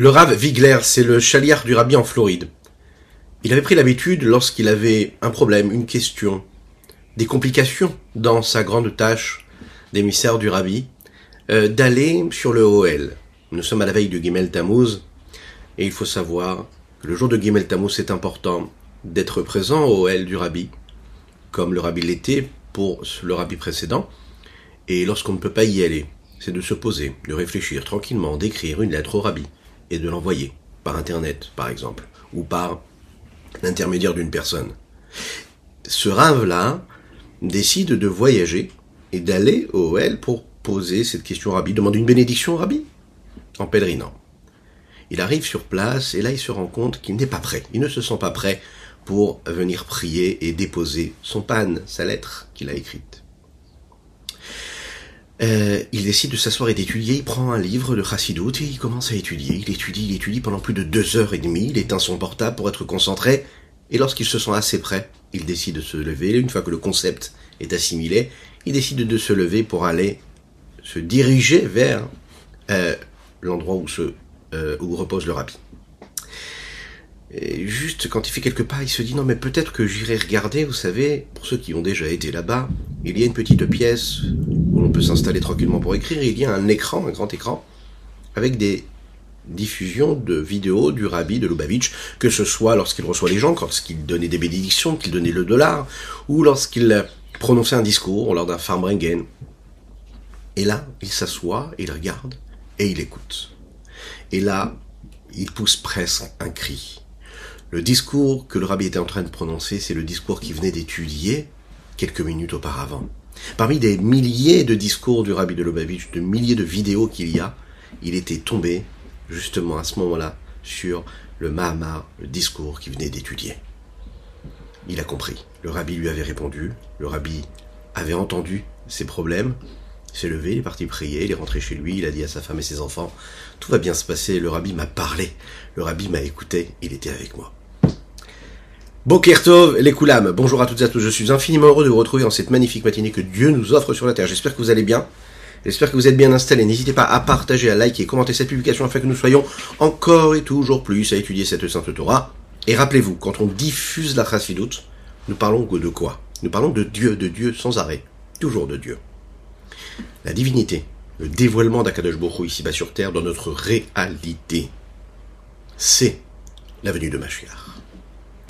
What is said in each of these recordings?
Le Rav Wigler, c'est le chaliard du rabbi en Floride. Il avait pris l'habitude, lorsqu'il avait un problème, une question, des complications dans sa grande tâche d'émissaire du rabbi, euh, d'aller sur le OL. Nous sommes à la veille du Gimel Tammuz, et il faut savoir que le jour de Gimel Tammuz, c'est important d'être présent au OL du rabbi, comme le rabbi l'était pour le rabbi précédent, et lorsqu'on ne peut pas y aller, c'est de se poser, de réfléchir tranquillement, d'écrire une lettre au rabbi et de l'envoyer par Internet, par exemple, ou par l'intermédiaire d'une personne. Ce rave-là décide de voyager et d'aller au OL pour poser cette question au rabbi, demande une bénédiction au rabbi, en pèlerinant. Il arrive sur place et là il se rend compte qu'il n'est pas prêt, il ne se sent pas prêt pour venir prier et déposer son pan, sa lettre qu'il a écrite. Euh, il décide de s'asseoir et d'étudier, il prend un livre de Chassidut et il commence à étudier. Il étudie, il étudie pendant plus de deux heures et demie, il éteint son portable pour être concentré, et lorsqu'il se sent assez prêt, il décide de se lever. Une fois que le concept est assimilé, il décide de se lever pour aller se diriger vers euh, l'endroit où, se, euh, où repose le rabbi. Et juste quand il fait quelques pas, il se dit non mais peut-être que j'irai regarder, vous savez, pour ceux qui ont déjà été là-bas, il y a une petite pièce où l'on peut s'installer tranquillement pour écrire, il y a un écran, un grand écran, avec des diffusions de vidéos du rabbi de Lubavitch, que ce soit lorsqu'il reçoit les gens, lorsqu'il donnait des bénédictions, qu'il donnait le dollar, ou lorsqu'il prononçait un discours lors d'un farmbringen. Et là, il s'assoit, il regarde, et il écoute. Et là, il pousse presque un cri. Le discours que le rabbi était en train de prononcer, c'est le discours qu'il venait d'étudier quelques minutes auparavant. Parmi des milliers de discours du rabbi de Lubavitch, de milliers de vidéos qu'il y a, il était tombé, justement à ce moment-là, sur le Mahamar, le discours qu'il venait d'étudier. Il a compris. Le rabbi lui avait répondu, le rabbi avait entendu ses problèmes, s'est levé, il est parti prier, il est rentré chez lui, il a dit à sa femme et ses enfants, tout va bien se passer, le rabbi m'a parlé, le rabbi m'a écouté, il était avec moi. Bokertov, les Koulam, bonjour à toutes et à tous, je suis infiniment heureux de vous retrouver en cette magnifique matinée que Dieu nous offre sur la terre. J'espère que vous allez bien, j'espère que vous êtes bien installés. N'hésitez pas à partager, à liker, commenter cette publication afin que nous soyons encore et toujours plus à étudier cette sainte Torah. Et rappelez-vous, quand on diffuse la Chassidut, nous parlons de quoi? Nous parlons de Dieu, de Dieu sans arrêt, toujours de Dieu. La divinité, le dévoilement d'Akadosh Bokhu ici-bas sur terre dans notre réalité, c'est la venue de Mashiach.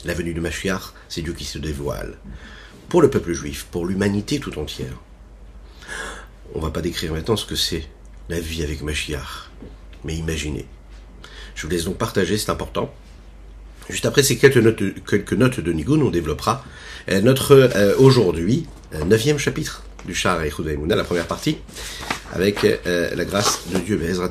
La venue de Mashiach, c'est Dieu qui se dévoile. Pour le peuple juif, pour l'humanité tout entière. On va pas décrire maintenant ce que c'est la vie avec Mashiach. Mais imaginez. Je vous laisse donc partager, c'est important. Juste après ces quelques notes, de Nigun, on développera euh, notre euh, aujourd'hui euh, neuvième chapitre du Shah et la première partie, avec euh, la grâce de Dieu, Bezrat.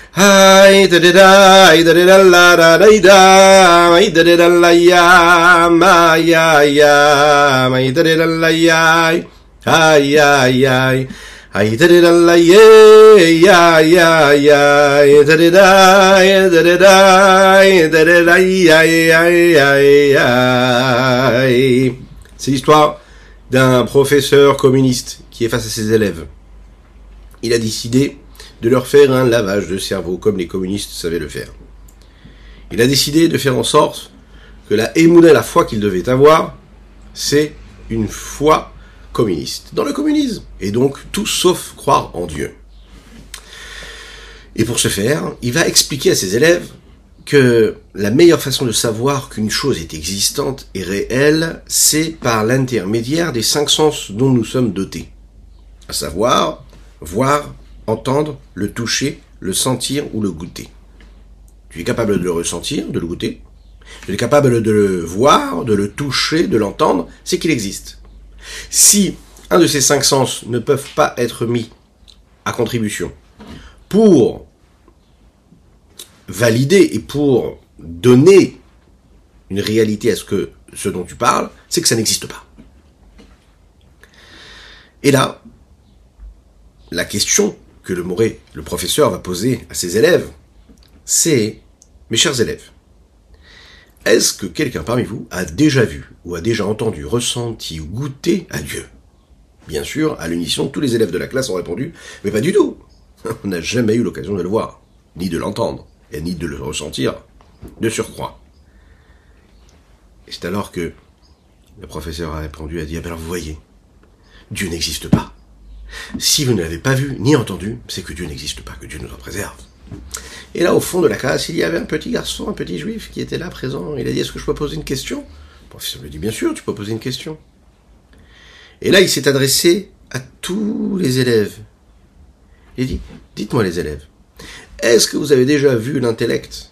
mai ay ay ay tadidai tadidala da da da tadidalaya ay ay ay ay tadidalaye ya ya ya ay c'est l'histoire d'un professeur communiste qui est face à ses élèves. Il a décidé de leur faire un lavage de cerveau comme les communistes savaient le faire. Il a décidé de faire en sorte que la émouna, la foi qu'il devait avoir, c'est une foi communiste, dans le communisme, et donc tout sauf croire en Dieu. Et pour ce faire, il va expliquer à ses élèves que la meilleure façon de savoir qu'une chose est existante et réelle, c'est par l'intermédiaire des cinq sens dont nous sommes dotés. À savoir, voir, entendre, le toucher, le sentir ou le goûter. Tu es capable de le ressentir, de le goûter. Tu es capable de le voir, de le toucher, de l'entendre, c'est qu'il existe. Si un de ces cinq sens ne peuvent pas être mis à contribution pour valider et pour donner une réalité à ce que ce dont tu parles, c'est que ça n'existe pas. Et là, la question que le Moré, le professeur, va poser à ses élèves, c'est, mes chers élèves, est-ce que quelqu'un parmi vous a déjà vu, ou a déjà entendu, ressenti ou goûté à Dieu Bien sûr, à l'unisson, tous les élèves de la classe ont répondu, mais pas du tout. On n'a jamais eu l'occasion de le voir, ni de l'entendre, et ni de le ressentir, de surcroît. Et c'est alors que le professeur a répondu, a dit, ah ben alors vous voyez, Dieu n'existe pas. Si vous ne l'avez pas vu ni entendu, c'est que Dieu n'existe pas, que Dieu nous en préserve. Et là, au fond de la classe, il y avait un petit garçon, un petit juif, qui était là présent. Il a dit, est-ce que je peux poser une question? Le professeur lui dit, bien sûr, tu peux poser une question. Et là, il s'est adressé à tous les élèves. Il dit, dites-moi les élèves, est-ce que vous avez déjà vu l'intellect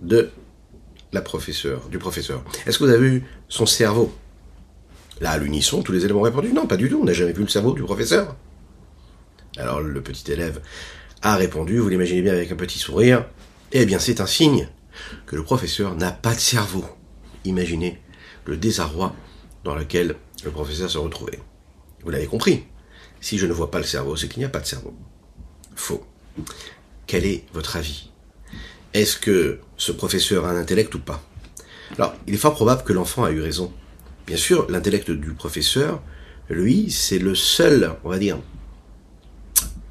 de la professeure, du professeur? Est-ce que vous avez vu son cerveau? Là, à l'unisson, tous les élèves ont répondu, non, pas du tout, on n'a jamais vu le cerveau du professeur. Alors le petit élève a répondu, vous l'imaginez bien avec un petit sourire, eh bien c'est un signe que le professeur n'a pas de cerveau. Imaginez le désarroi dans lequel le professeur se retrouvait. Vous l'avez compris. Si je ne vois pas le cerveau, c'est qu'il n'y a pas de cerveau. Faux. Quel est votre avis? Est-ce que ce professeur a un intellect ou pas? Alors, il est fort probable que l'enfant a eu raison. Bien sûr, l'intellect du professeur, lui, c'est le seul, on va dire,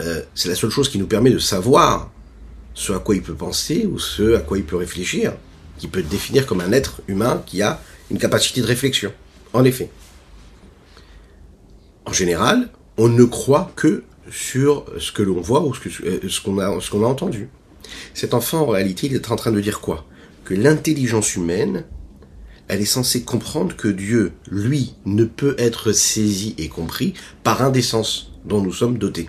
euh, c'est la seule chose qui nous permet de savoir ce à quoi il peut penser ou ce à quoi il peut réfléchir, qui peut définir comme un être humain qui a une capacité de réflexion. En effet. En général, on ne croit que sur ce que l'on voit ou ce qu'on a, a entendu. Cet enfant, en réalité, il est en train de dire quoi? Que l'intelligence humaine, elle est censée comprendre que Dieu, lui, ne peut être saisi et compris par un des sens dont nous sommes dotés.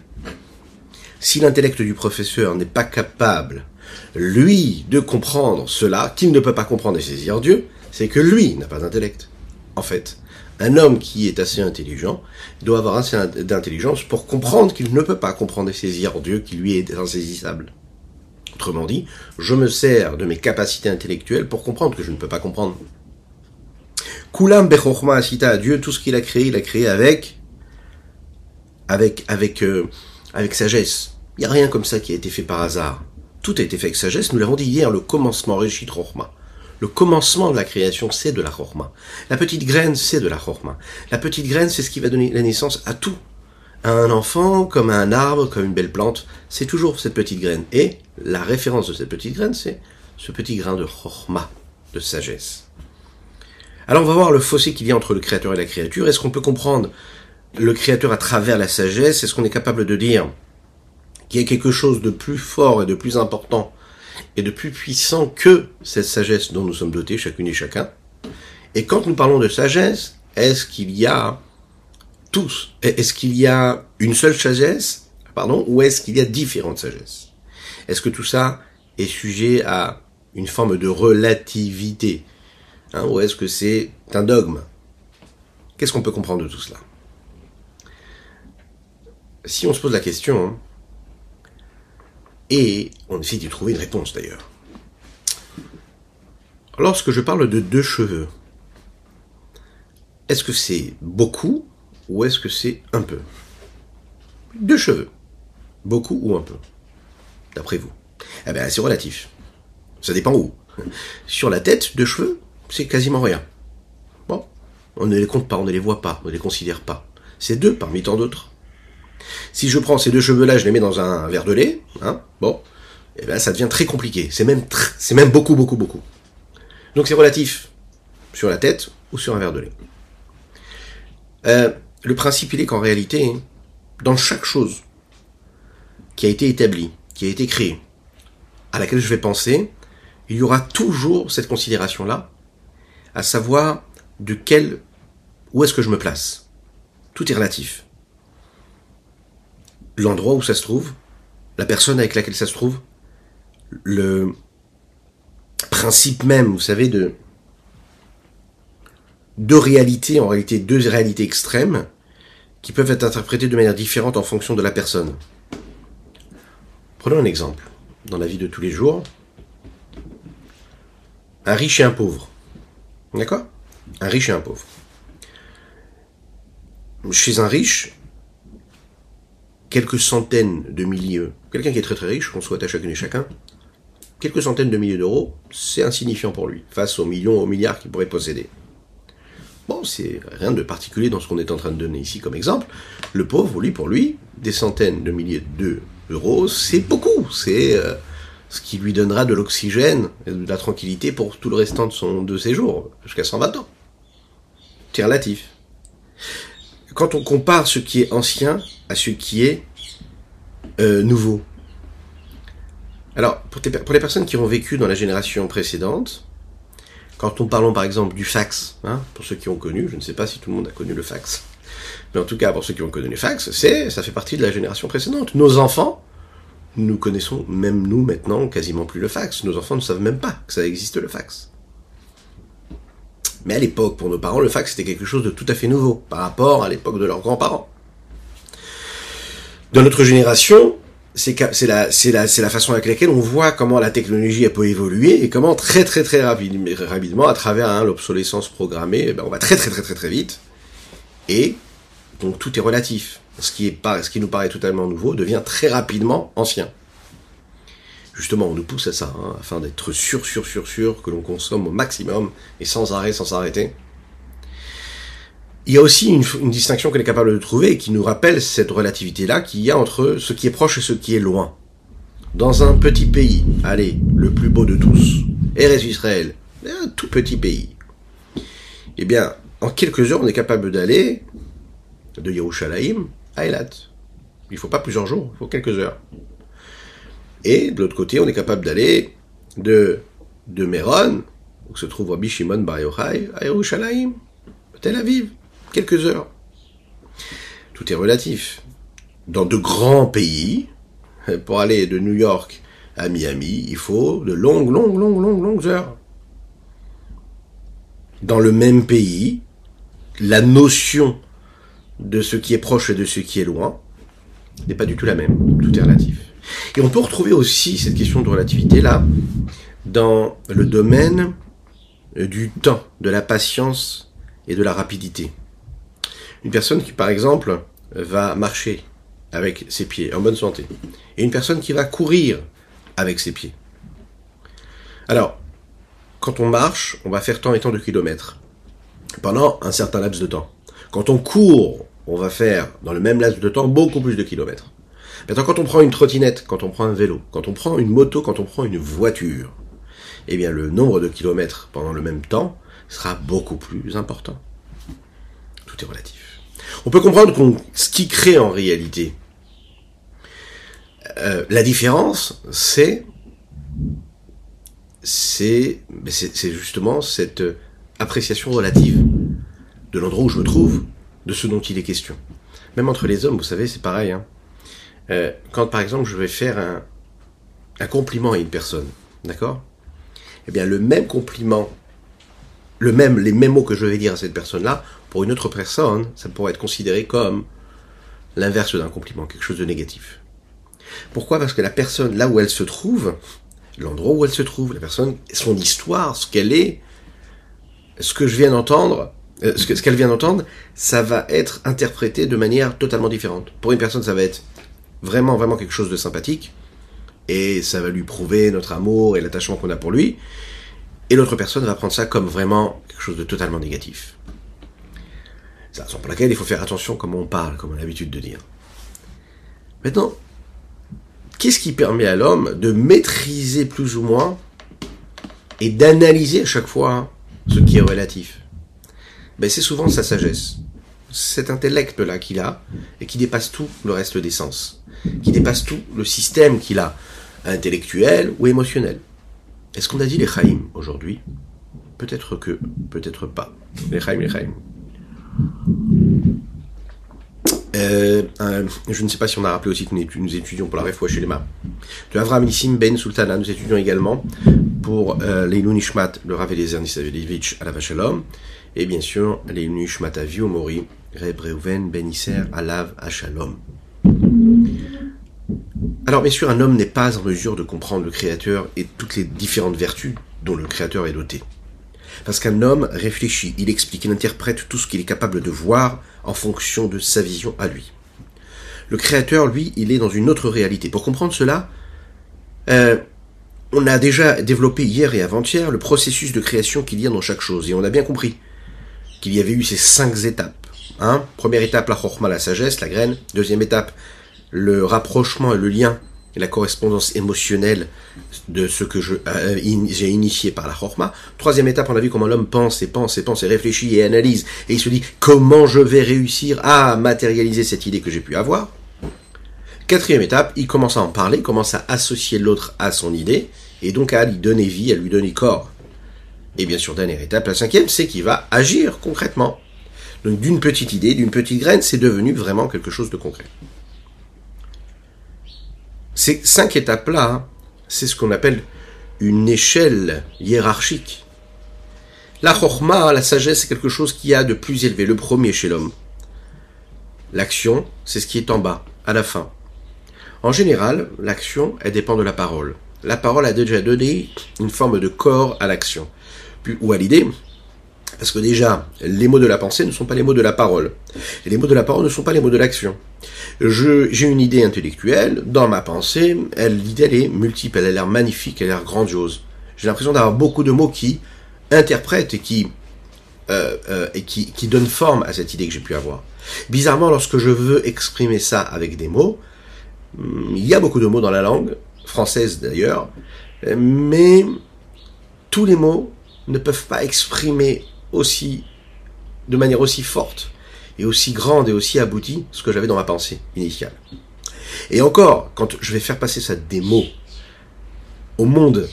Si l'intellect du professeur n'est pas capable, lui, de comprendre cela, qu'il ne peut pas comprendre et saisir Dieu, c'est que lui n'a pas d'intellect. En fait, un homme qui est assez intelligent doit avoir assez d'intelligence pour comprendre qu'il ne peut pas comprendre et saisir Dieu qui lui est insaisissable. Autrement dit, je me sers de mes capacités intellectuelles pour comprendre que je ne peux pas comprendre. Kulam bechorma asita Dieu, tout ce qu'il a créé, il a créé avec, avec, avec, euh, avec sagesse. Il n'y a rien comme ça qui a été fait par hasard. Tout a été fait avec sagesse. Nous l'avons dit hier, le commencement Réchit Rochma. Le commencement de la création, c'est de la Rochma. La petite graine, c'est de la Rochma. La petite graine, c'est ce qui va donner la naissance à tout. À un enfant, comme à un arbre, comme une belle plante, c'est toujours cette petite graine. Et la référence de cette petite graine, c'est ce petit grain de Rochma, de sagesse. Alors on va voir le fossé qu'il y a entre le créateur et la créature. Est-ce qu'on peut comprendre le créateur à travers la sagesse, est-ce qu'on est capable de dire qu'il y a quelque chose de plus fort et de plus important et de plus puissant que cette sagesse dont nous sommes dotés chacune et chacun? Et quand nous parlons de sagesse, est-ce qu'il y a tous, est-ce qu'il y a une seule sagesse, pardon, ou est-ce qu'il y a différentes sagesses? Est-ce que tout ça est sujet à une forme de relativité? Hein, Ou est-ce que c'est un dogme? Qu'est-ce qu'on peut comprendre de tout cela? Si on se pose la question, et on essaie d'y trouver une réponse d'ailleurs. Lorsque je parle de deux cheveux, est-ce que c'est beaucoup ou est-ce que c'est un peu? Deux cheveux. Beaucoup ou un peu D'après vous? Eh bien, c'est relatif. Ça dépend où. Sur la tête, deux cheveux, c'est quasiment rien. Bon, on ne les compte pas, on ne les voit pas, on ne les considère pas. C'est deux parmi tant d'autres. Si je prends ces deux cheveux-là, je les mets dans un verre de lait, hein, bon, et eh ben ça devient très compliqué. C'est même, beaucoup, beaucoup, beaucoup. Donc c'est relatif sur la tête ou sur un verre de lait. Euh, le principe, il est qu'en réalité, dans chaque chose qui a été établie, qui a été créée, à laquelle je vais penser, il y aura toujours cette considération-là, à savoir de quel, où est-ce que je me place. Tout est relatif l'endroit où ça se trouve, la personne avec laquelle ça se trouve, le principe même, vous savez, de deux réalités, en réalité deux réalités extrêmes, qui peuvent être interprétées de manière différente en fonction de la personne. Prenons un exemple. Dans la vie de tous les jours, un riche et un pauvre. D'accord? Un riche et un pauvre. Chez un riche, quelques centaines de milliers, quelqu'un qui est très très riche, qu'on souhaite à chacune et chacun, quelques centaines de milliers d'euros, c'est insignifiant pour lui, face aux millions, aux milliards qu'il pourrait posséder. Bon, c'est rien de particulier dans ce qu'on est en train de donner ici comme exemple. Le pauvre, lui, pour lui, des centaines de milliers d'euros, c'est beaucoup. C'est euh, ce qui lui donnera de l'oxygène et de la tranquillité pour tout le restant de son de ses jours, jusqu'à 120 ans. C'est relatif. Quand on compare ce qui est ancien à ce qui est euh, nouveau. Alors, pour, pour, les personnes qui ont vécu dans la génération précédente, quand on parlons par exemple du fax, hein, pour ceux qui ont connu, je ne sais pas si tout le monde a connu le fax, mais en tout cas pour ceux qui ont connu le fax, c'est, ça fait partie de la génération précédente. Nos enfants, nous connaissons même nous maintenant quasiment plus le fax. Nos enfants ne savent même pas que ça existe le fax. Mais à l'époque, pour nos parents, le fax c'était quelque chose de tout à fait nouveau par rapport à l'époque de leurs grands-parents. Dans notre génération, c'est la, façon avec laquelle on voit comment la technologie a pu évoluer et comment très très très rapidement, à travers hein, l'obsolescence programmée, eh ben, on va très très très très très vite. Et donc tout est relatif ce qui, est ce qui nous paraît totalement nouveau devient très rapidement ancien. Justement, on nous pousse à ça, hein, afin d'être sûr, sûr, sûr, sûr que l'on consomme au maximum et sans arrêt, sans s'arrêter. Il y a aussi une, une distinction qu'on est capable de trouver et qui nous rappelle cette relativité-là qu'il y a entre ce qui est proche et ce qui est loin. Dans un petit pays, allez, le plus beau de tous, Eres Israël, un tout petit pays, eh bien, en quelques heures, on est capable d'aller de Yerushalayim à. Il faut pas plusieurs jours, il faut quelques heures. Et de l'autre côté, on est capable d'aller de, de Méron, où se trouve Rabbi Shimon Bar Yochai, à Yerushalayim, Tel Aviv, quelques heures. Tout est relatif. Dans de grands pays, pour aller de New York à Miami, il faut de longues, longues, longues, longues, longues heures. Dans le même pays, la notion de ce qui est proche et de ce qui est loin n'est pas du tout la même. Tout est relatif. Et on peut retrouver aussi cette question de relativité-là dans le domaine du temps, de la patience et de la rapidité. Une personne qui, par exemple, va marcher avec ses pieds en bonne santé, et une personne qui va courir avec ses pieds. Alors, quand on marche, on va faire tant et tant de kilomètres pendant un certain laps de temps. Quand on court, on va faire dans le même laps de temps beaucoup plus de kilomètres. Maintenant, quand on prend une trottinette, quand on prend un vélo, quand on prend une moto, quand on prend une voiture, eh bien, le nombre de kilomètres pendant le même temps sera beaucoup plus important. Tout est relatif. On peut comprendre qu'on, ce qui crée en réalité euh, la différence, c'est c'est justement cette appréciation relative de l'endroit où je me trouve, de ce dont il est question. Même entre les hommes, vous savez, c'est pareil. Hein. Euh, quand par exemple je vais faire un, un compliment à une personne, d'accord? Eh bien le même compliment, le même, les mêmes mots que je vais dire à cette personne-là, pour une autre personne, ça pourrait être considéré comme l'inverse d'un compliment, quelque chose de négatif. Pourquoi? Parce que la personne, là où elle se trouve, l'endroit où elle se trouve, la personne, son histoire, ce qu'elle est, ce que je viens d'entendre, euh, ce qu'elle vient d'entendre, ça va être interprété de manière totalement différente. Pour une personne, ça va être vraiment, vraiment quelque chose de sympathique, et ça va lui prouver notre amour et l'attachement qu'on a pour lui, et l'autre personne va prendre ça comme vraiment quelque chose de totalement négatif. C'est la raison pour laquelle il faut faire attention comment on parle, comme on a l'habitude de dire. Maintenant, qu'est-ce qui permet à l'homme de maîtriser plus ou moins et d'analyser à chaque fois ce qui est relatif? Ben c'est souvent sa sagesse. Cet intellect-là qu'il a, et qui dépasse tout le reste des sens, qui dépasse tout le système qu'il a, intellectuel ou émotionnel. Est-ce qu'on a dit les Chaim aujourd'hui? Peut-être que, peut-être pas. Les Chaim, les. Euh, je ne sais pas si on a rappelé aussi que nous étudions pour la réfoua chez les mains. De Avram Nissim Ben Sultana, nous étudions également pour euh, Leilou Nishmat, le Rav Eliezer Nisavelievich à la Vachalom, et bien sûr les Nishmat Avio Mori, Reb Reuven Ben Isser Alav Shalom. Alors bien sûr, un homme n'est pas en mesure de comprendre le Créateur et toutes les différentes vertus dont le Créateur est doté. Parce qu'un homme réfléchit, il explique, il interprète tout ce qu'il est capable de voir en fonction de sa vision à lui. Le Créateur, lui, il est dans une autre réalité. Pour comprendre cela, euh, on a déjà développé hier et avant-hier le processus de création qu'il y a dans chaque chose. Et on a bien compris qu'il y avait eu ces cinq étapes. Hein Première étape, la chorma, la sagesse, la graine. Deuxième étape, le rapprochement et le lien et la correspondance émotionnelle de ce que je euh, j'ai initié par la chorma. Troisième étape, on a vu comment l'homme pense et pense et pense et réfléchit et analyse. Et il se dit comment je vais réussir à matérialiser cette idée que j'ai pu avoir? Quatrième étape, il commence à en parler, commence à associer l'autre à son idée, et donc à lui donner vie, à lui donner corps. Et bien sûr, dernière étape, la cinquième, c'est qu'il va agir concrètement. Donc d'une petite idée, d'une petite graine, c'est devenu vraiment quelque chose de concret. Ces cinq étapes-là, hein, c'est ce qu'on appelle une échelle hiérarchique. La chorma, la sagesse, c'est quelque chose qui a de plus élevé, le premier chez l'homme. L'action, c'est ce qui est en bas, à la fin. En général, l'action, elle dépend de la parole. La parole a déjà donné une forme de corps à l'action, ou à l'idée, parce que déjà, les mots de la pensée ne sont pas les mots de la parole. Et les mots de la parole ne sont pas les mots de l'action. j'ai une idée intellectuelle, dans ma pensée, elle, l'idée, elle est multiple, elle a l'air magnifique, elle a l'air grandiose. J'ai l'impression d'avoir beaucoup de mots qui interprètent et qui, euh, euh, et qui, qui donnent forme à cette idée que j'ai pu avoir. Bizarrement, lorsque je veux exprimer ça avec des mots, il y a beaucoup de mots dans la langue, française d'ailleurs, mais tous les mots ne peuvent pas exprimer aussi, de manière aussi forte et aussi grande et aussi aboutie ce que j'avais dans ma pensée initiale. Et encore, quand je vais faire passer ça des mots au monde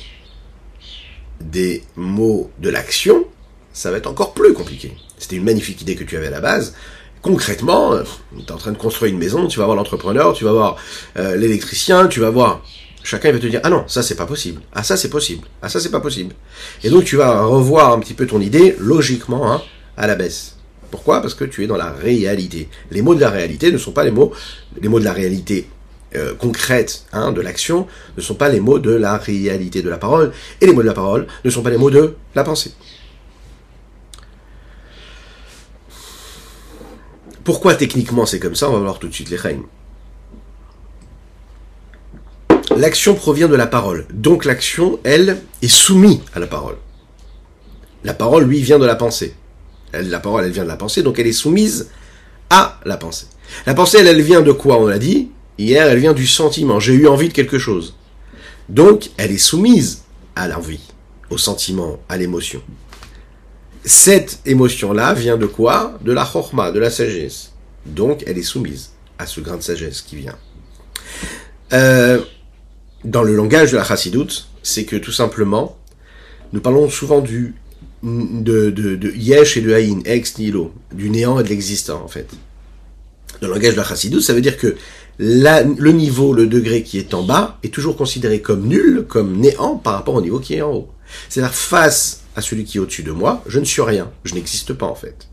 des mots de l'action, ça va être encore plus compliqué. C'était une magnifique idée que tu avais à la base, concrètement, euh, tu es en train de construire une maison, tu vas voir l'entrepreneur, tu vas voir euh, l'électricien, tu vas voir... Chacun va te dire, ah non, ça c'est pas possible, ah ça c'est possible, ah ça c'est pas possible. Et donc tu vas revoir un petit peu ton idée, logiquement, hein, à la baisse. Pourquoi? Parce que tu es dans la réalité. Les mots de la réalité ne sont pas les mots, les mots de la réalité euh, concrète hein, de l'action ne sont pas les mots de la réalité de la parole, et les mots de la parole ne sont pas les mots de la pensée. Pourquoi techniquement c'est comme ça? On va voir tout de suite les règles. L'action provient de la parole. Donc l'action, elle, est soumise à la parole. La parole, lui, vient de la pensée. la parole, elle vient de la pensée, donc elle est soumise à la pensée. La pensée, elle, elle vient de quoi On l'a dit? Hier, elle vient du sentiment. J'ai eu envie de quelque chose. Donc, elle est soumise à l'envie, au sentiment, à l'émotion cette émotion-là vient de quoi? De la chorma, de la sagesse. Donc, elle est soumise à ce grain de sagesse qui vient. Euh, dans le langage de la chassidoute, c'est que tout simplement, nous parlons souvent du de, de, yesh et de haïn, ex nihilo, du néant et de l'existant en fait. Dans le langage de la chassidoute, ça veut dire que le niveau, le degré qui est en bas, est toujours considéré comme nul, comme néant par rapport au niveau qui est en haut. C'est-à-dire face à celui qui est au-dessus de moi, je ne suis rien, je n'existe pas en fait.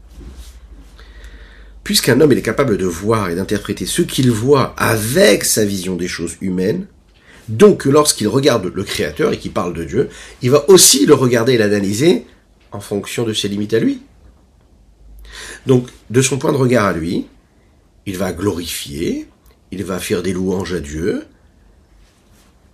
Puisqu'un homme est capable de voir et d'interpréter ce qu'il voit avec sa vision des choses humaines, donc lorsqu'il regarde le Créateur et qu'il parle de Dieu, il va aussi le regarder et l'analyser en fonction de ses limites à lui. Donc, de son point de regard à lui, il va glorifier, il va faire des louanges à Dieu,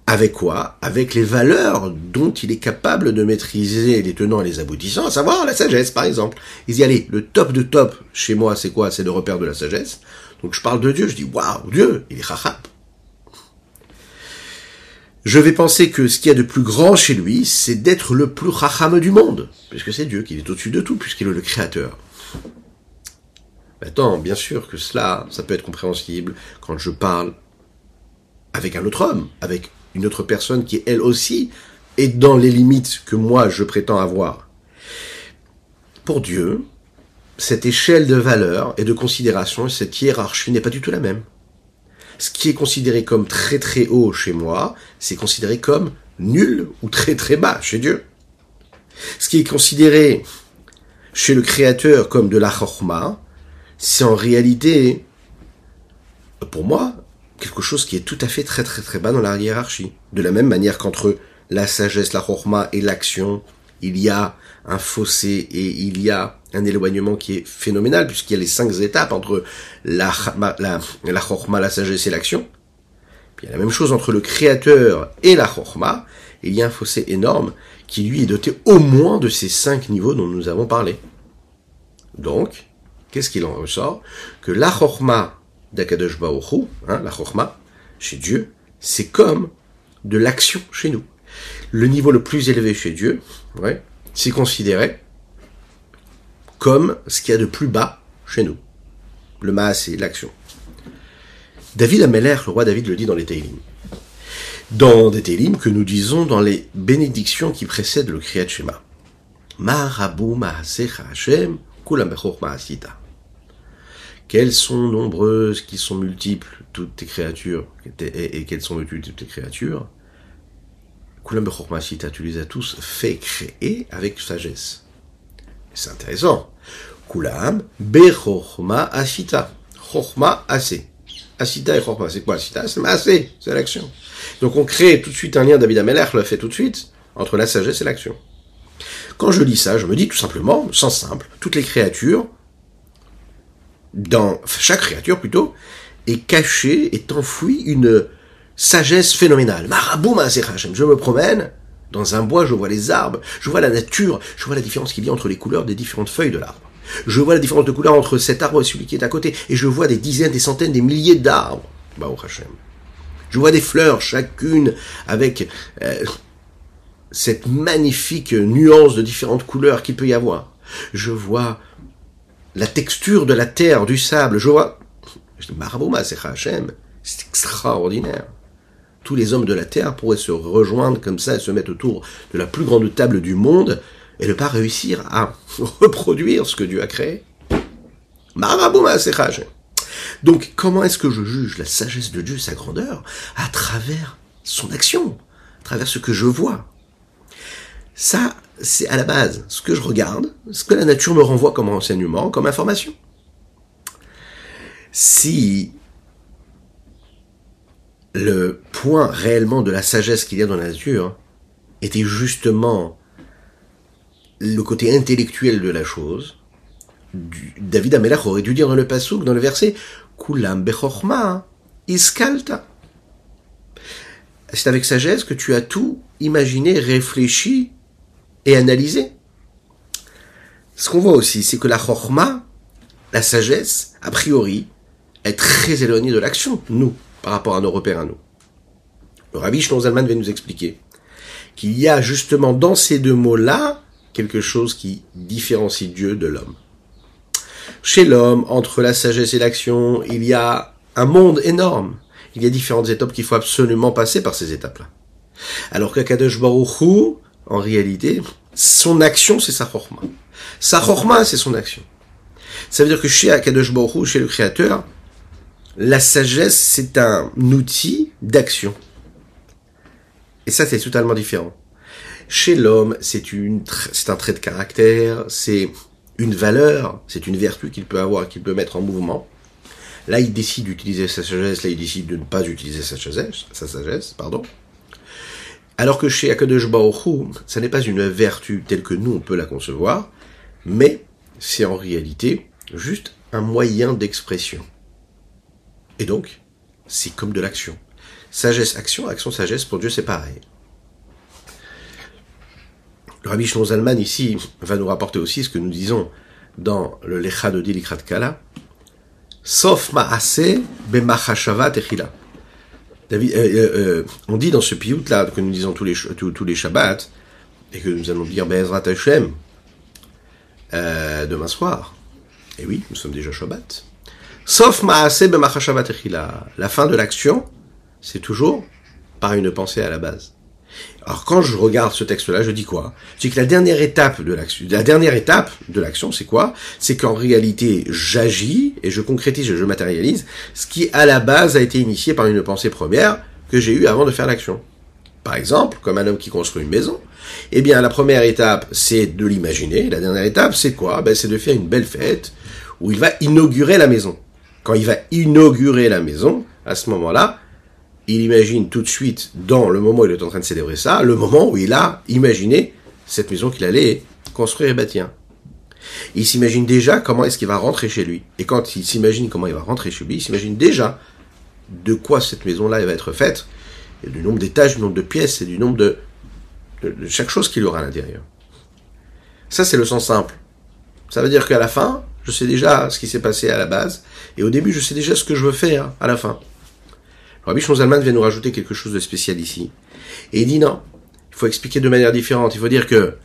avec quoi? Avec les valeurs dont il est capable de maîtriser les tenants et les aboutissants, à savoir la sagesse, par exemple. Il dit, allez, le top de top chez moi, c'est quoi? C'est le repère de la sagesse. Donc je parle de Dieu, je dis, waouh, Dieu, il est rachap. Je vais penser que ce qu'il y a de plus grand chez lui, c'est d'être le plus racham du monde, puisque c'est Dieu, qu'il est au-dessus de tout, puisqu'il est le créateur. Maintenant, bien sûr que cela, ça peut être compréhensible quand je parle avec un autre homme, avec une autre personne qui, elle aussi, est dans les limites que moi je prétends avoir. Pour Dieu, cette échelle de valeur et de considération, cette hiérarchie n'est pas du tout la même. Ce qui est considéré comme très très haut chez moi, c'est considéré comme nul ou très très bas chez Dieu. Ce qui est considéré chez le Créateur comme de la chorma, c'est en réalité, pour moi, quelque chose qui est tout à fait très très très bas dans la hiérarchie. De la même manière qu'entre la sagesse, la chorma et l'action, il y a un fossé et il y a un éloignement qui est phénoménal puisqu'il y a les cinq étapes entre la, la, la chorma, la sagesse et l'action. Puis il y a la même chose entre le créateur et la chorma. Il y a un fossé énorme qui lui est doté au moins de ces cinq niveaux dont nous avons parlé. Donc, qu'est-ce qu'il en ressort? Que la chorma d'Akadosh Baoru, hein, la chorma, chez Dieu, c'est comme de l'action chez nous. Le niveau le plus élevé chez Dieu, ouais, c'est considéré comme ce qu'il y a de plus bas chez nous. Le maas, c'est l'action. David Ameller, le roi David, le dit dans les Teilim. Dans des Teilim que nous disons dans les bénédictions qui précèdent le Kriyat Shema. Quelles sont nombreuses, qui sont multiples, toutes tes créatures, et, quelles sont multiples toutes tes créatures Kulam tu les as tous fait créer avec sagesse. C'est intéressant. Kulam Asita. Assez. Asita et c'est quoi Asita C'est assez, c'est l'action. Donc on crée tout de suite un lien, David Ameller le fait tout de suite, entre la sagesse et l'action. Quand je lis ça, je me dis tout simplement, sans simple, toutes les créatures, dans chaque créature plutôt, est cachée, est enfouie une sagesse phénoménale. Maraboum Je me promène dans un bois, je vois les arbres, je vois la nature, je vois la différence qu'il y a entre les couleurs des différentes feuilles de l'arbre. Je vois la différence de couleur entre cet arbre et celui qui est à côté, et je vois des dizaines, des centaines, des milliers d'arbres. Bah, Hashem. Je vois des fleurs, chacune avec euh, cette magnifique nuance de différentes couleurs qu'il peut y avoir. Je vois la texture de la terre, du sable. Je vois. C'est extraordinaire tous les hommes de la terre pourraient se rejoindre comme ça et se mettre autour de la plus grande table du monde et ne pas réussir à reproduire ce que Dieu a créé. Donc, comment est-ce que je juge la sagesse de Dieu, sa grandeur, à travers son action, à travers ce que je vois Ça, c'est à la base ce que je regarde, ce que la nature me renvoie comme enseignement, comme information. Si le point réellement de la sagesse qu'il y a dans la nature était justement le côté intellectuel de la chose. David Amelach aurait dû dire dans le pasouk, dans le verset, Kulam bechorma iskalta. C'est avec sagesse que tu as tout imaginé, réfléchi et analysé. Ce qu'on voit aussi, c'est que la chorma, la sagesse, a priori, est très éloignée de l'action, nous par rapport à nos repères à nous. Le rabbi Zalman va nous expliquer qu'il y a justement dans ces deux mots-là quelque chose qui différencie Dieu de l'homme. Chez l'homme, entre la sagesse et l'action, il y a un monde énorme. Il y a différentes étapes qu'il faut absolument passer par ces étapes-là. Alors qu'Akadosh Baruch Hu, en réalité, son action, c'est sa chorma. Sa chorma, c'est son action. Ça veut dire que chez Akadosh Baruch Hu, chez le Créateur, la sagesse, c'est un outil d'action. Et ça, c'est totalement différent. Chez l'homme, c'est un trait de caractère, c'est une valeur, c'est une vertu qu'il peut avoir, qu'il peut mettre en mouvement. Là, il décide d'utiliser sa sagesse, là, il décide de ne pas utiliser sa sagesse, sa sagesse, pardon. Alors que chez Akadosh ça n'est pas une vertu telle que nous, on peut la concevoir, mais c'est en réalité juste un moyen d'expression. Et donc, c'est comme de l'action. Sagesse, action, action, sagesse, pour Dieu c'est pareil. Le Rabbi Shlomo Zalman ici va nous rapporter aussi ce que nous disons dans le Lecha de Dilikrat Kala. Sauf ma'ase b'machashava techila. David, euh, euh, euh, on dit dans ce piout là que nous disons tous les tous, les Shabbats et que nous allons dire Be'ezrat Hashem demain soir. Et oui, nous sommes déjà Shabbat. Sauf Maase La fin de l'action, c'est toujours par une pensée à la base. Alors quand je regarde ce texte-là, je dis quoi? Je dis que la dernière étape de l'action, la dernière étape de l'action, c'est quoi? C'est qu'en réalité, j'agis et je concrétise, je matérialise ce qui à la base a été initié par une pensée première que j'ai eue avant de faire l'action. Par exemple, comme un homme qui construit une maison, eh bien la première étape, c'est de l'imaginer. La dernière étape, c'est quoi? Ben, C'est de faire une belle fête où il va inaugurer la maison quand il va inaugurer la maison, à ce moment-là, il imagine tout de suite, dans le moment où il est en train de célébrer ça, le moment où il a imaginé cette maison qu'il allait construire et bâtir. Il s'imagine déjà comment est-ce qu'il va rentrer chez lui. Et quand il s'imagine comment il va rentrer chez lui, il s'imagine déjà de quoi cette maison-là va être faite, et du nombre d'étages, du nombre de pièces, et du nombre de, de, de chaque chose qu'il aura à l'intérieur. Ça, c'est le sens simple. Ça veut dire qu'à la fin, je sais déjà ce qui s'est passé à la base, et au début, je sais déjà ce que je veux faire à la fin. Rabbi Shonzalman vient nous rajouter quelque chose de spécial ici. Et il dit non, il faut expliquer de manière différente. Il faut dire que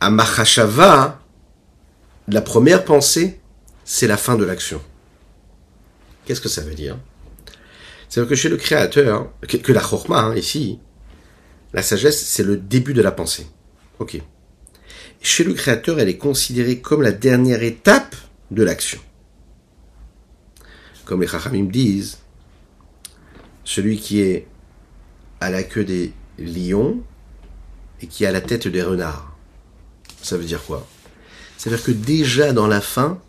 à Machashava, la première pensée, c'est la fin de l'action. Qu'est-ce que ça veut dire? C'est-à-dire que chez le créateur, que la chorma, hein, ici, la sagesse, c'est le début de la pensée. Ok. Chez le créateur, elle est considérée comme la dernière étape de l'action. Comme les Chachamim disent, celui qui est à la queue des lions et qui a la tête des renards. Ça veut dire quoi? C'est-à-dire que déjà dans la fin,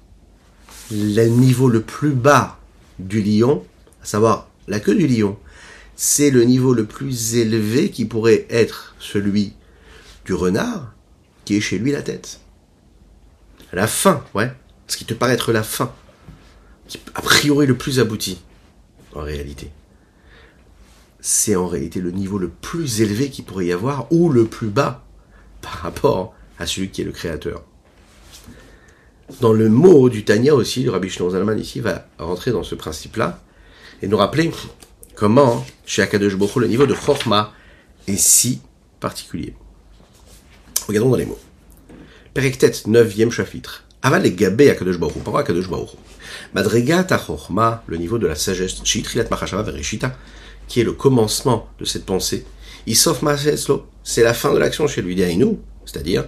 le niveau le plus bas du lion, à savoir la queue du lion, c'est le niveau le plus élevé qui pourrait être celui du renard, qui est chez lui la tête. La fin, ouais. Ce qui te paraît être la fin. Qui, a priori le plus abouti, en réalité. C'est en réalité le niveau le plus élevé qu'il pourrait y avoir, ou le plus bas, par rapport à celui qui est le créateur. Dans le mot du Tanya aussi, le Rabbi Shlomo Zalman ici va rentrer dans ce principe-là, et nous rappeler comment, chez Akadosh Hu, le niveau de Chorma est si particulier. Regardons dans les mots. Perektet, 9e chapitre. Aval et Gabé Akadosh Baruch par Akadosh Baruch le niveau de la sagesse, Shitrilat Machashava Vereshita, qui est le commencement de cette pensée. Isof Maseslo, c'est la fin de l'action chez lui, nous, c'est-à-dire.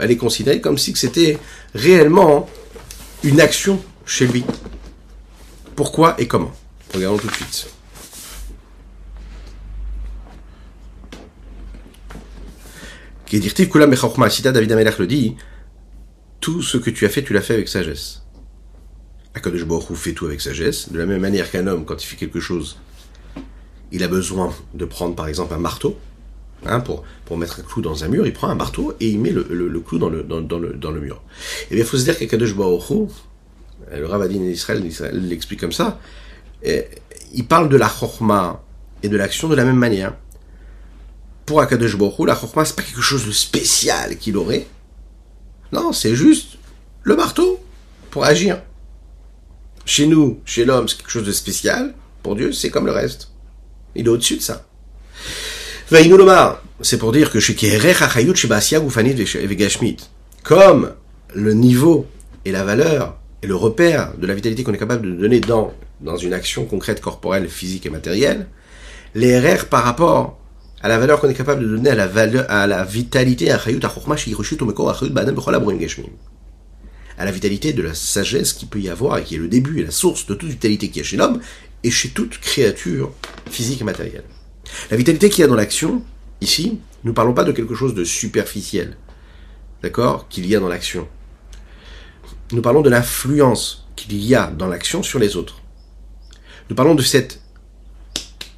Elle est considérée comme si c'était réellement une action chez lui. Pourquoi et comment? Regardons tout de suite. Qui dit Kula Mechachma, Sita David le dit, tout ce que tu as fait, tu l'as fait avec sagesse. Akadosh Baruch fait tout avec sagesse, de la même manière qu'un homme, quand il fait quelque chose, il a besoin de prendre par exemple un marteau, hein, pour, pour mettre un clou dans un mur, il prend un marteau et il met le, le, le clou dans le, dans, dans, le, dans le mur. Et bien il faut se dire qu'Akadosh Baruch le Ravadin d'Israël l'explique comme ça, et il parle de la chorma et de l'action de la même manière. Pour Akadosh Baruch la chorma, c'est pas quelque chose de spécial qu'il aurait. Non, c'est juste le marteau pour agir. Chez nous, chez l'homme, c'est quelque chose de spécial. Pour Dieu, c'est comme le reste. Il est au-dessus de ça. C'est pour dire que chez comme le niveau et la valeur et le repère de la vitalité qu'on est capable de donner dans, dans une action concrète, corporelle, physique et matérielle, les RR par rapport à la valeur qu'on est capable de donner à la valeur, à la vitalité, à la vitalité de la sagesse qu'il peut y avoir et qui est le début et la source de toute vitalité qu'il y a chez l'homme et chez toute créature physique et matérielle. La vitalité qu'il y a dans l'action, ici, nous parlons pas de quelque chose de superficiel, d'accord, qu'il y a dans l'action. Nous parlons de l'influence qu'il y a dans l'action sur les autres. Nous parlons de cette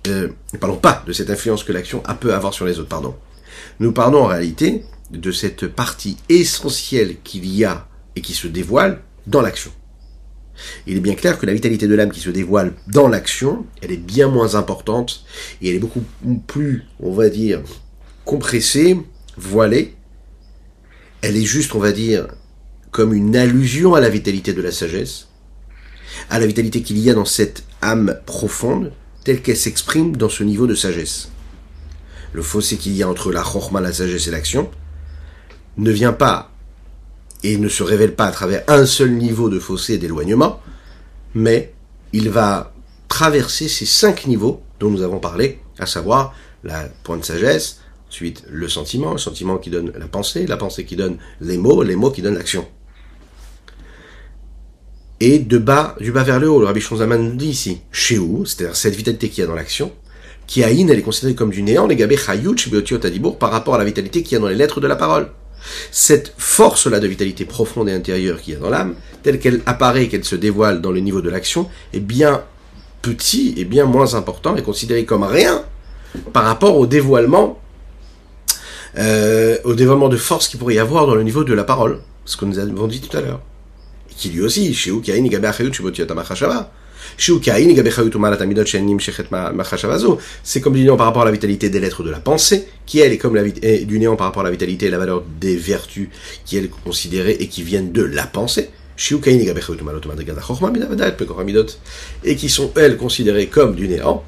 euh, ne parlons pas de cette influence que l'action a peut avoir sur les autres, pardon. Nous parlons en réalité de cette partie essentielle qu'il y a et qui se dévoile dans l'action. Il est bien clair que la vitalité de l'âme qui se dévoile dans l'action, elle est bien moins importante et elle est beaucoup plus, on va dire, compressée, voilée. Elle est juste, on va dire, comme une allusion à la vitalité de la sagesse, à la vitalité qu'il y a dans cette âme profonde, telle qu'elle s'exprime dans ce niveau de sagesse. Le fossé qu'il y a entre la chorma, la sagesse et l'action, ne vient pas et ne se révèle pas à travers un seul niveau de fossé d'éloignement, mais il va traverser ces cinq niveaux dont nous avons parlé, à savoir la point de sagesse, ensuite le sentiment, le sentiment qui donne la pensée, la pensée qui donne les mots, les mots qui donnent l'action et de bas, du bas vers le haut. Le Rabbi Shonzaman nous dit ici, chez où, c'est-à-dire cette vitalité qu'il y a dans l'action, qui a elle est considérée comme du néant, les gabé chayut par rapport à la vitalité qu'il y a dans les lettres de la parole. cette force-là de vitalité profonde et intérieure qu'il y a dans l'âme, telle qu'elle apparaît, qu'elle se dévoile dans le niveau de l'action, est bien petit et bien moins important, et considéré comme rien par rapport au dévoilement, euh, au dévoilement de force qu'il pourrait y avoir dans le niveau de la parole, ce que nous avons dit tout à l'heure. Qui lui aussi, c'est comme du néant par rapport à la vitalité des lettres de la pensée, qui elle est comme du néant par rapport à la vitalité et la valeur des vertus qui elle est considérée et qui viennent de la pensée. Et qui sont elles considérées comme du néant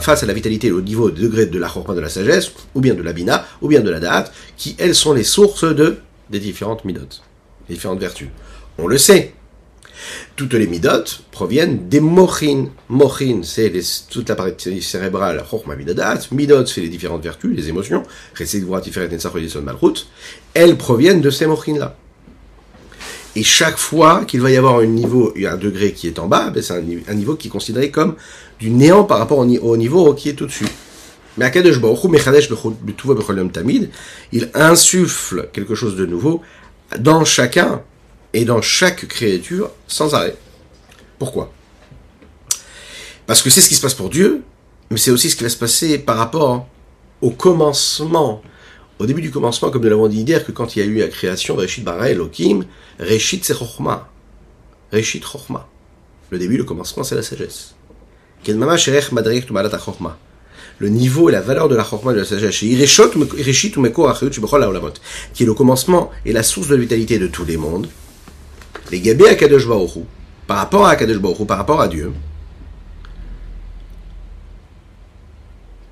face à la vitalité au niveau de degré de la de la sagesse, ou bien de la bina, ou bien de la date, qui elles sont les sources de des différentes midotes, des différentes vertus. On le sait, toutes les midotes proviennent des mochin. Mochin, c'est toute la partie cérébrale, chokma. Midot, c'est les différentes vertus, les émotions. Elles proviennent de ces mochin-là. Et chaque fois qu'il va y avoir un niveau, un degré qui est en bas, ben c'est un, niveau qui est considéré comme du néant par rapport au, niveau qui est au-dessus. Mais Akadosh Tamid, il insuffle quelque chose de nouveau dans chacun et dans chaque créature sans arrêt. Pourquoi? Parce que c'est ce qui se passe pour Dieu, mais c'est aussi ce qui va se passer par rapport au commencement. Au début du commencement, comme nous l'avons dit hier, que quand il y a eu la création, Reshit Bara Elohim, Reshit c'est Chochma. Reshit Chochma. Le début, le commencement, c'est la sagesse. Le niveau et la valeur de la Chochma de la sagesse, qui est le commencement et la source de la vitalité de tous les mondes, les Gabé Akadosh Baruch par rapport à Akadosh Baruch par rapport à Dieu,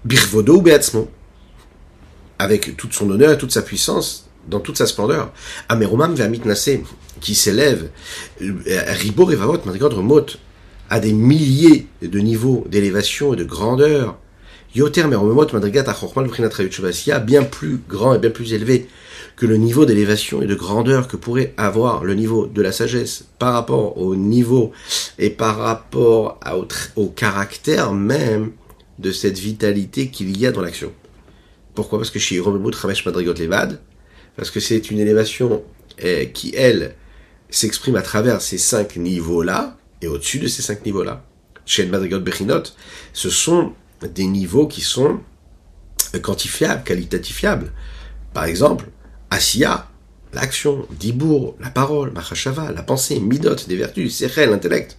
Birvodo Beatzmo, avec toute son honneur et toute sa puissance, dans toute sa splendeur. Ameromam Vermit Nassé, qui s'élève, euh, Ribor et Vavot, à des milliers de niveaux d'élévation et de grandeur. Yoter Meromot Madrigat Achormal bien plus grand et bien plus élevé que le niveau d'élévation et de grandeur que pourrait avoir le niveau de la sagesse par rapport au niveau et par rapport au, caractère même de cette vitalité qu'il y a dans l'action. Pourquoi? Parce que chez Romemut Ramesh Madrigot Levad, parce que c'est une élévation eh, qui, elle, s'exprime à travers ces cinq niveaux-là, et au-dessus de ces cinq niveaux-là. Chez Madrigot Bechinot, ce sont des niveaux qui sont quantifiables, qualitatifiables. Par exemple, Asiya, l'action, Dibour, la parole, Machashava, la pensée, Midot, des vertus, Sechel, l'intellect.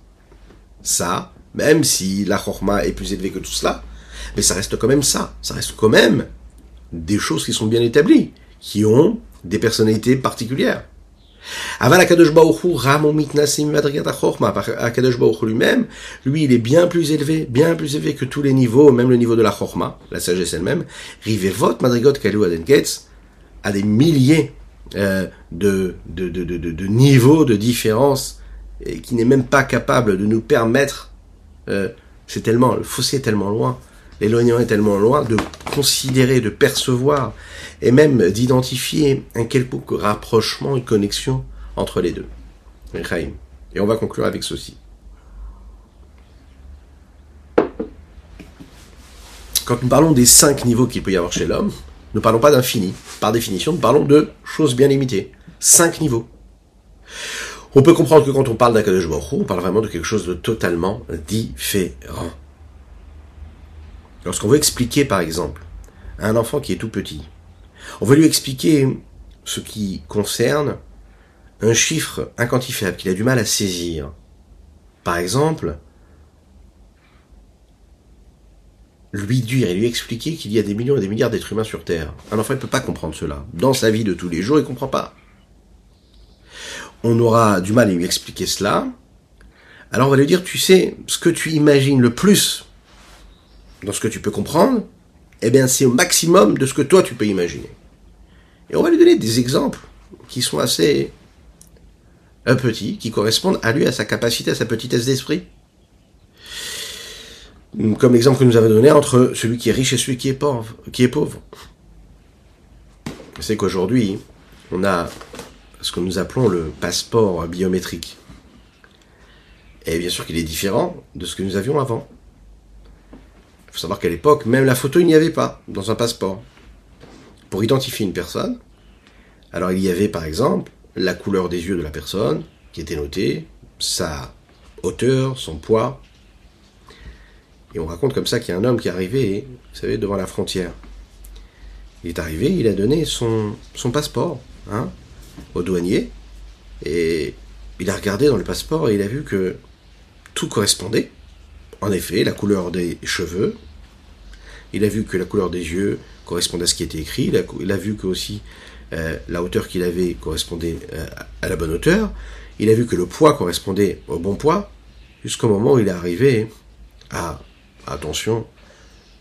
Ça, même si la Chorma est plus élevée que tout cela, mais ça reste quand même ça. Ça reste quand même des choses qui sont bien établies, qui ont des personnalités particulières. Aval Akadosh Ramon Mitnasim Akadosh lui-même, lui, il est bien plus élevé, bien plus élevé que tous les niveaux, même le niveau de la Chorma, la sagesse elle-même. Rivevot Madrigot Kalu Adenketz, à des milliers euh, de, niveaux de différence et qui n'est même pas capable de nous permettre, euh, c'est tellement, le fossé est tellement loin, l'éloignement est tellement loin, de considérer, de percevoir et même d'identifier un quelconque rapprochement, une connexion entre les deux. Et on va conclure avec ceci. Quand nous parlons des cinq niveaux qu'il peut y avoir chez l'homme, ne parlons pas d'infini. Par définition, nous parlons de choses bien limitées. Cinq niveaux. On peut comprendre que quand on parle d'Akadosh Baruch on parle vraiment de quelque chose de totalement différent. Lorsqu'on veut expliquer, par exemple, à un enfant qui est tout petit, on veut lui expliquer ce qui concerne un chiffre inquantifiable qu'il a du mal à saisir. Par exemple, lui dire et lui expliquer qu'il y a des millions et des milliards d'êtres humains sur Terre. Un enfant ne peut pas comprendre cela. Dans sa vie de tous les jours, il ne comprend pas. On aura du mal à lui expliquer cela. Alors on va lui dire, tu sais, ce que tu imagines le plus dans ce que tu peux comprendre, eh bien c'est au maximum de ce que toi tu peux imaginer. Et on va lui donner des exemples qui sont assez petits, qui correspondent à lui, à sa capacité, à sa petitesse d'esprit comme l'exemple que nous avons donné entre celui qui est riche et celui qui est pauvre. Qui est pauvre. C'est qu'aujourd'hui, on a ce que nous appelons le passeport biométrique. Et bien sûr qu'il est différent de ce que nous avions avant. Faut savoir qu'à l'époque, même la photo, il n'y avait pas dans un passeport. Pour identifier une personne, Alors il y avait par exemple la couleur des yeux de la personne qui était notée, sa hauteur, son poids. Et on raconte comme ça qu'il y a un homme qui est arrivé, vous savez, devant la frontière. Il est arrivé, il a donné son, son passeport hein, au douanier, et il a regardé dans le passeport et il a vu que tout correspondait. En effet, la couleur des cheveux, il a vu que la couleur des yeux correspondait à ce qui était écrit, il a, vu que aussi euh, la hauteur qu'il avait correspondait euh, à la bonne hauteur, il a vu que le poids correspondait au bon poids, jusqu'au moment où il est arrivé à, attention,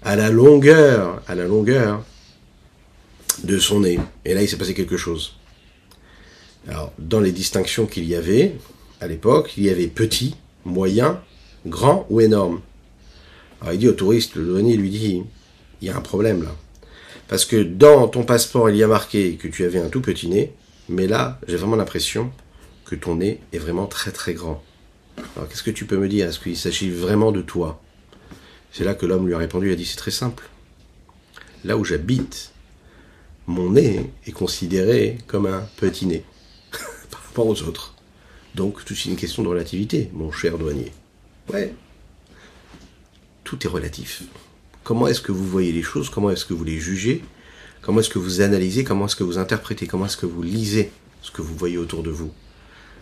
à la longueur, à la longueur de son nez. Et là, il s'est passé quelque chose. Alors, dans les distinctions qu'il y avait, à l'époque, il y avait petit, moyen, grand ou énorme. Alors, il dit au touriste, le douanier lui dit, il y a un problème là. Parce que dans ton passeport, il y a marqué que tu avais un tout petit nez, mais là, j'ai vraiment l'impression que ton nez est vraiment très très grand. Alors qu'est-ce que tu peux me dire? Est-ce qu'il s'agit vraiment de toi? C'est là que l'homme lui a répondu, il a dit c'est très simple. Là où j'habite, mon nez est considéré comme un petit nez par rapport aux autres. Donc c'est une question de relativité, mon cher douanier. Ouais. Tout est relatif. Comment est-ce que vous voyez les choses? Comment est-ce que vous les jugez? Comment est-ce que vous analysez? Comment est-ce que vous interprétez? Comment est-ce que vous lisez ce que vous voyez autour de vous?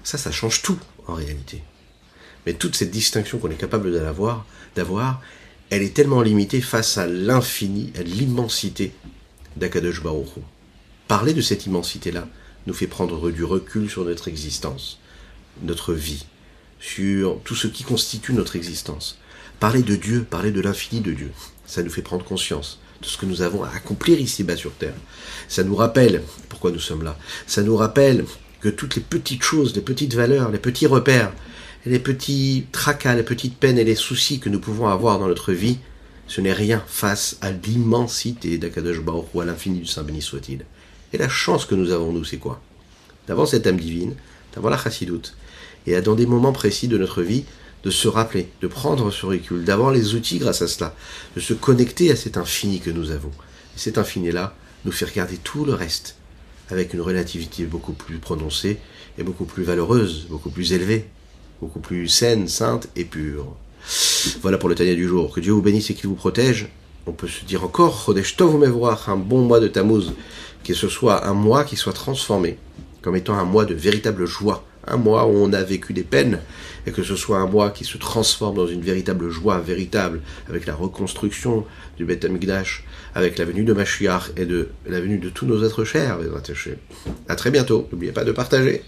Ça, ça change tout en réalité. Mais toute cette distinction qu'on est capable d'avoir, d'avoir, elle est tellement limitée face à l'infini, à l'immensité d'Akadosh Baruch Parler de cette immensité-là nous fait prendre du recul sur notre existence, notre vie, sur tout ce qui constitue notre existence. Parler de Dieu, parler de l'infini de Dieu, ça nous fait prendre conscience de ce que nous avons à accomplir ici-bas sur Terre. Ça nous rappelle pourquoi nous sommes là. Ça nous rappelle que toutes les petites choses, les petites valeurs, les petits repères, les petits tracas, les petites peines et les soucis que nous pouvons avoir dans notre vie, ce n'est rien face à l'immensité d'Akadosh ou à l'infini du Saint béni soit-il. Et la chance que nous avons, nous, c'est quoi? D'avoir cette âme divine, d'avoir la chassidoute, et à dans des moments précis de notre vie, de se rappeler, de prendre ce recul, d'avoir les outils grâce à cela, de se connecter à cet infini que nous avons. Et cet infini-là nous fait regarder tout le reste avec une relativité beaucoup plus prononcée et beaucoup plus valeureuse, beaucoup plus élevée, beaucoup plus saine, sainte et pure. Voilà pour le Tania du jour. Que Dieu vous bénisse et qu'il vous protège. On peut se dire encore, Chodesh Tov un bon mois de Tammuz, que ce soit un mois qui soit transformé comme étant un mois de véritable joie, un mois où on a vécu des peines, et que ce soit un mois qui se transforme dans une véritable joie véritable, avec la reconstruction du Beth Amikdash, avec la venue de Mashiach et de la venue de tous nos êtres chers. À très bientôt, n'oubliez pas de partager.